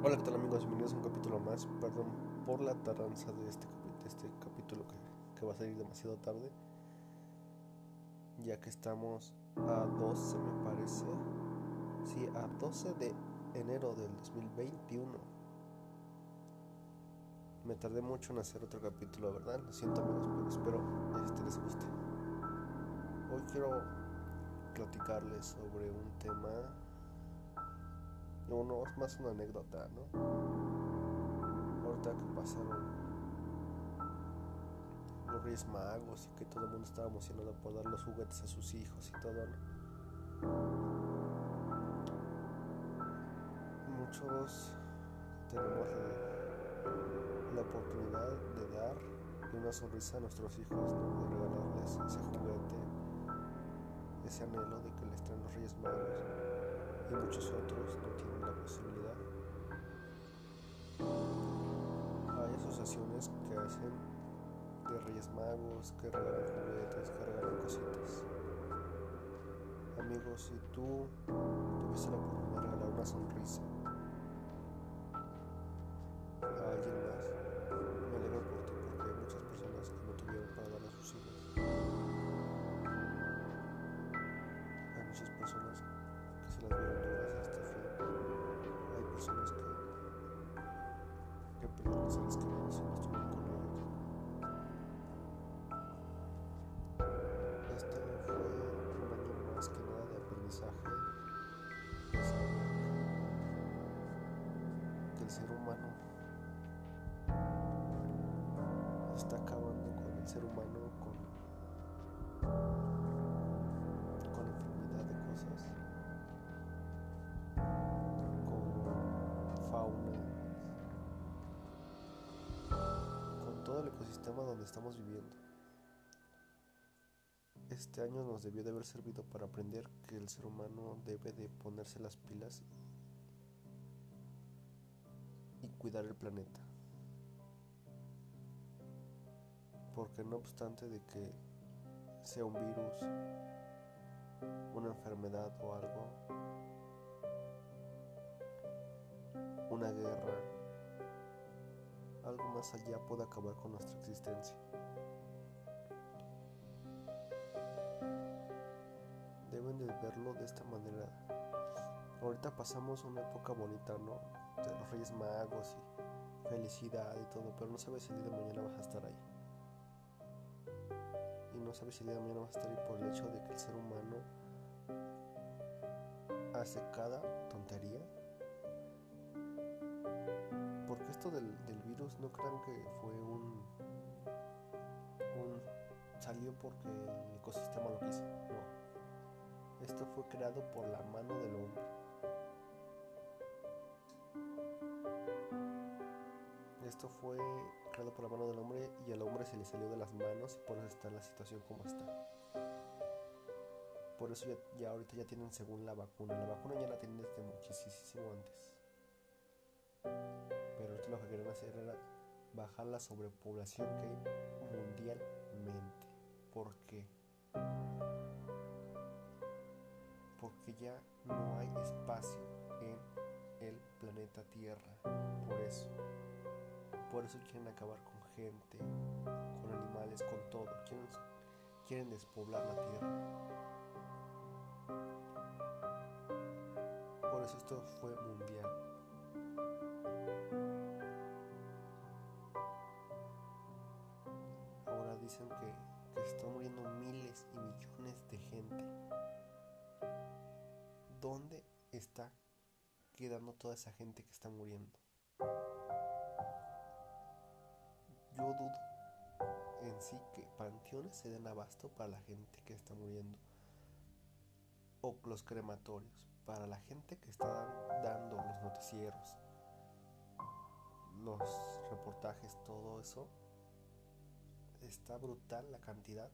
Hola, ¿qué tal amigos? Bienvenidos a un capítulo más. Perdón por la tardanza de este, de este capítulo que, que, va a salir demasiado tarde. Ya que estamos a 12, me parece. Sí, a 12 de enero del 2021. Me tardé mucho en hacer otro capítulo, ¿verdad? Lo siento amigos, pero espero este les guste. Hoy quiero platicarles sobre un tema no, no, es más una anécdota, ¿no? Ahorita que pasaron los Reyes Magos y que todo el mundo estaba emocionado por dar los juguetes a sus hijos y todo, ¿no? Muchos tenemos la, oportunidad de dar una sonrisa a nuestros hijos, ¿no? De regalarles ese juguete, ese anhelo de que les traen los Reyes Magos y muchos otros no tienen la posibilidad. Hay asociaciones que hacen de Reyes Magos, que regalan juguetes, que regalan cositas. Amigos, si tú tuviste la oportunidad de regalar una sonrisa ser humano con, con infinidad de cosas. fauna, con todo el ecosistema donde estamos viviendo. Este año nos debió de haber servido para aprender que el ser humano debe de ponerse las pilas y cuidar el planeta. Porque no obstante de que sea un virus, una enfermedad o algo, una guerra, algo más allá puede acabar con nuestra existencia. Deben de verlo de esta manera. Ahorita pasamos una época bonita, ¿no? De los Reyes Magos y felicidad y todo, pero no sabes si el día de mañana vas a estar ahí. No sabes si el día de mañana vas a estar ahí por el hecho de que el ser humano hace cada tontería. Porque esto del, del, virus no crean que fue un, un salió porque el ecosistema lo quiso no. Esto fue creado por la mano del hombre esto fue creado por la mano del hombre y al hombre se le salió de las manos y por eso está la situación como está por eso ya, ya ahorita ya tienen según la vacuna la vacuna ya la tienen desde muchísimo antes pero ahorita lo que querían hacer era bajar la sobrepoblación que hay mundialmente. ¿Por qué? Porque ya no hay espacio en el planeta Tierra. Por eso. Por eso quieren acabar con gente, con animales, con todo. Quieren, quieren despoblar la Tierra. Por eso esto fue mundial. dicen que, que se están muriendo miles y millones de gente. ¿Dónde está quedando toda esa gente que está muriendo? Yo dudo en sí que panteones se den abasto para la gente que está muriendo. O los crematorios, para la gente que está dando los noticieros, los reportajes, todo eso está brutal la cantidad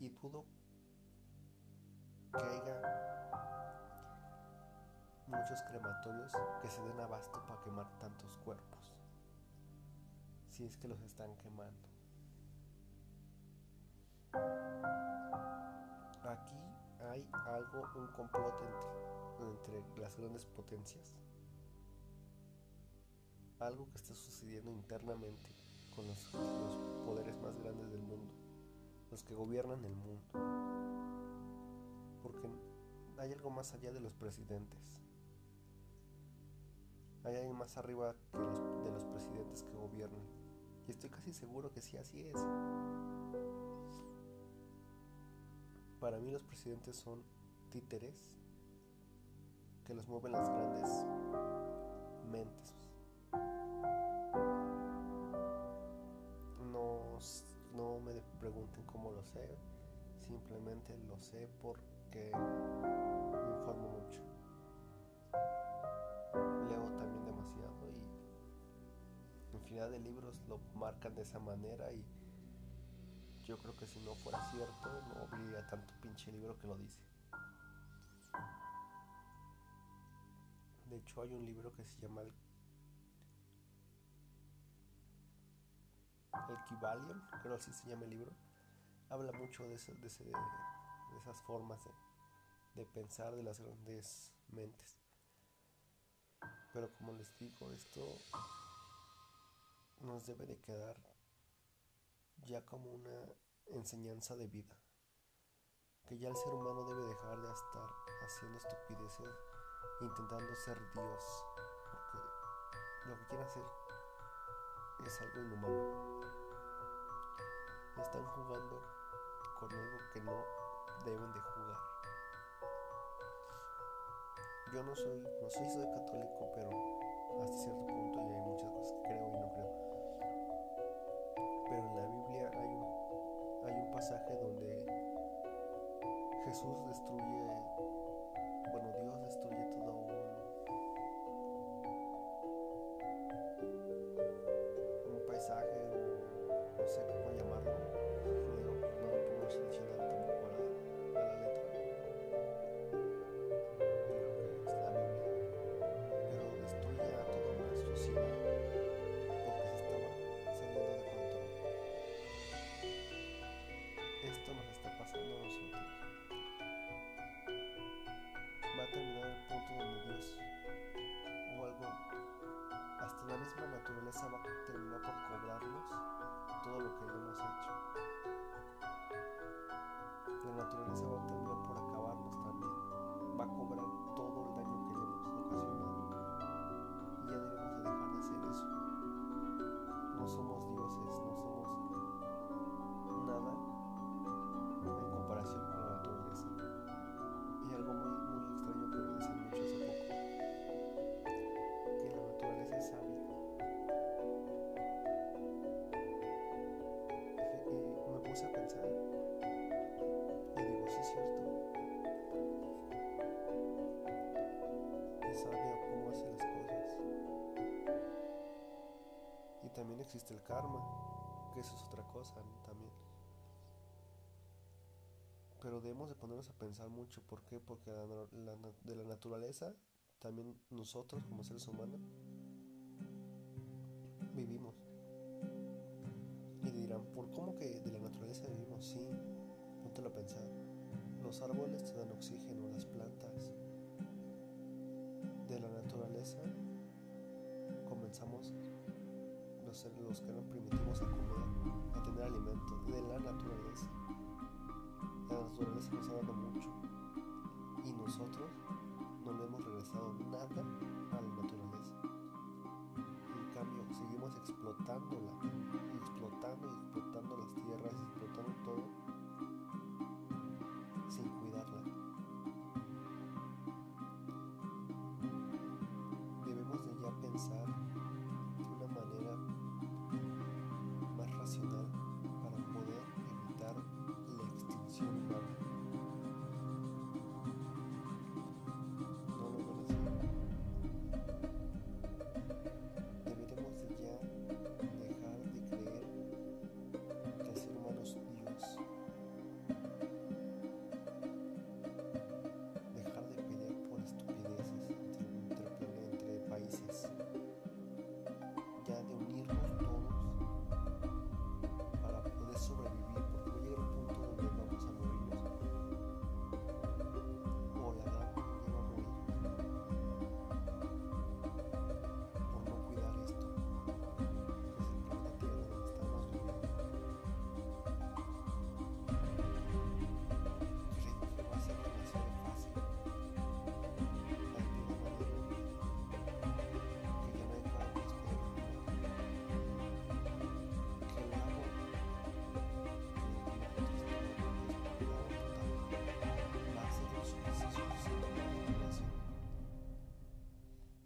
y dudo que haya muchos crematorios que se den abasto para quemar tantos cuerpos si es que los están quemando aquí hay algo un complot entre, entre las grandes potencias algo que está sucediendo internamente con los, los poderes más grandes del mundo, los que gobiernan el mundo. Porque hay algo más allá de los presidentes. Hay alguien más arriba que de los presidentes que gobiernan. Y estoy casi seguro que sí, así es. Para mí los presidentes son títeres que los mueven las grandes mentes. No, no me pregunten cómo lo sé, simplemente lo sé porque me informo mucho. De libros lo marcan de esa manera y yo creo que si no fuera cierto no habría tanto pinche libro que lo dice. De hecho hay un libro que se llama El, el Kybalion, creo así se llama el libro. Habla mucho de, esas formas de pensar de las grandes mentes. Pero como les digo, esto nos debe de quedar ya como una enseñanza de vida. Que ya el ser humano debe dejar de estar haciendo estupideces intentando ser Dios. Porque lo que quiere hacer es algo inhumano. Están jugando con algo que no deben de jugar. Yo no soy, no soy, soy católico, pero Jesús destruye, naturaleza va a terminar por cobrarnos todo lo que hemos hecho. La naturaleza va a sabia cómo hace las cosas. Y también existe el karma, que eso es otra cosa ¿no? también. Pero debemos de ponernos a pensar mucho, ¿por qué? Porque de la naturaleza, también nosotros como seres humanos, vivimos. Y dirán, ¿por cómo que de la naturaleza vivimos? Sí, ponte a pensar. Los árboles te dan oxígeno, las comenzamos los, los que eran primitivos a comer, a tener alimento, de la naturaleza. La naturaleza nos ha dado mucho y nosotros no le hemos regresado nada a la naturaleza. En cambio, seguimos explotándola, you.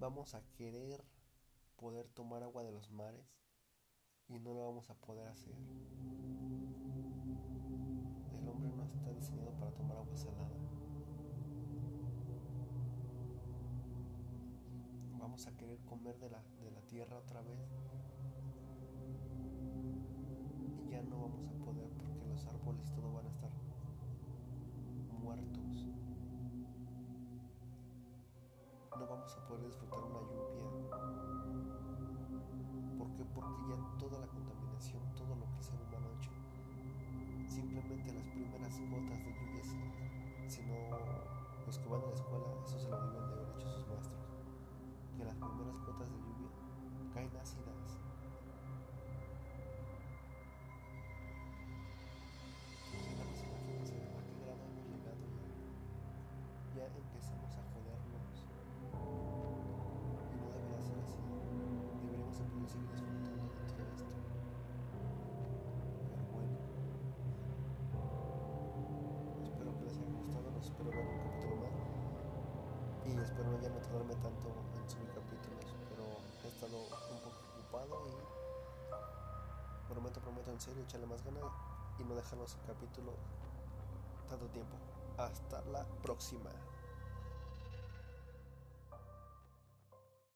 Vamos a querer poder tomar agua de los mares y no lo vamos a poder hacer. El hombre no está diseñado para tomar agua salada. Vamos a querer comer de la, de la tierra otra vez y ya no vamos a poder porque los árboles todo van a estar Vamos a poder disfrutar una lluvia. ¿Por qué? Porque ya toda la contaminación, todo lo que el ser humano ha hecho, simplemente las primeras gotas de lluvia, si no los que van a la escuela, eso se lo deben de haber hecho sus maestros, que las primeras gotas de lluvia Y espero ya no tardarme tanto en subir capítulos. Pero he estado un poco ocupado y prometo, prometo en serio echarle más ganas y no dejarlos en capítulo tanto tiempo. Hasta la próxima.